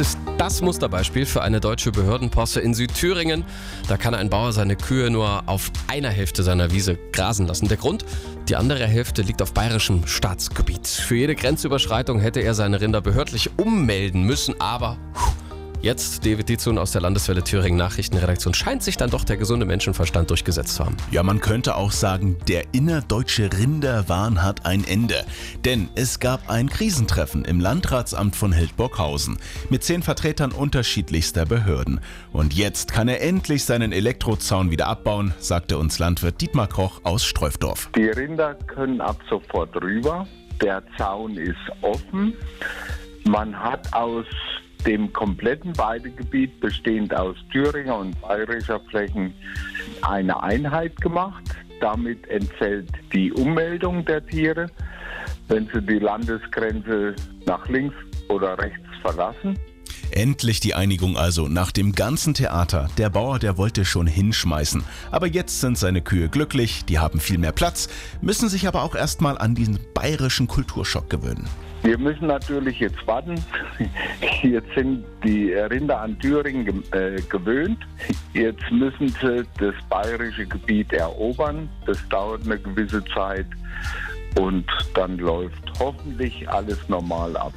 Das ist das Musterbeispiel für eine deutsche Behördenposse in Südthüringen. Da kann ein Bauer seine Kühe nur auf einer Hälfte seiner Wiese grasen lassen. Der Grund? Die andere Hälfte liegt auf bayerischem Staatsgebiet. Für jede Grenzüberschreitung hätte er seine Rinder behördlich ummelden müssen, aber Jetzt David Dizun aus der Landeswelle Thüringen Nachrichtenredaktion. Scheint sich dann doch der gesunde Menschenverstand durchgesetzt zu haben. Ja, man könnte auch sagen, der innerdeutsche Rinderwahn hat ein Ende. Denn es gab ein Krisentreffen im Landratsamt von Hildburghausen mit zehn Vertretern unterschiedlichster Behörden. Und jetzt kann er endlich seinen Elektrozaun wieder abbauen, sagte uns Landwirt Dietmar Koch aus Streufdorf. Die Rinder können ab sofort rüber. Der Zaun ist offen. Man hat aus dem kompletten Weidegebiet, bestehend aus Thüringer und bayerischer Flächen, eine Einheit gemacht. Damit entfällt die Ummeldung der Tiere, wenn sie die Landesgrenze nach links oder rechts verlassen. Endlich die Einigung also nach dem ganzen Theater. Der Bauer, der wollte schon hinschmeißen. Aber jetzt sind seine Kühe glücklich, die haben viel mehr Platz, müssen sich aber auch erstmal an diesen bayerischen Kulturschock gewöhnen. Wir müssen natürlich jetzt warten. Jetzt sind die Rinder an Thüringen äh, gewöhnt. Jetzt müssen sie das bayerische Gebiet erobern. Das dauert eine gewisse Zeit und dann läuft hoffentlich alles normal ab.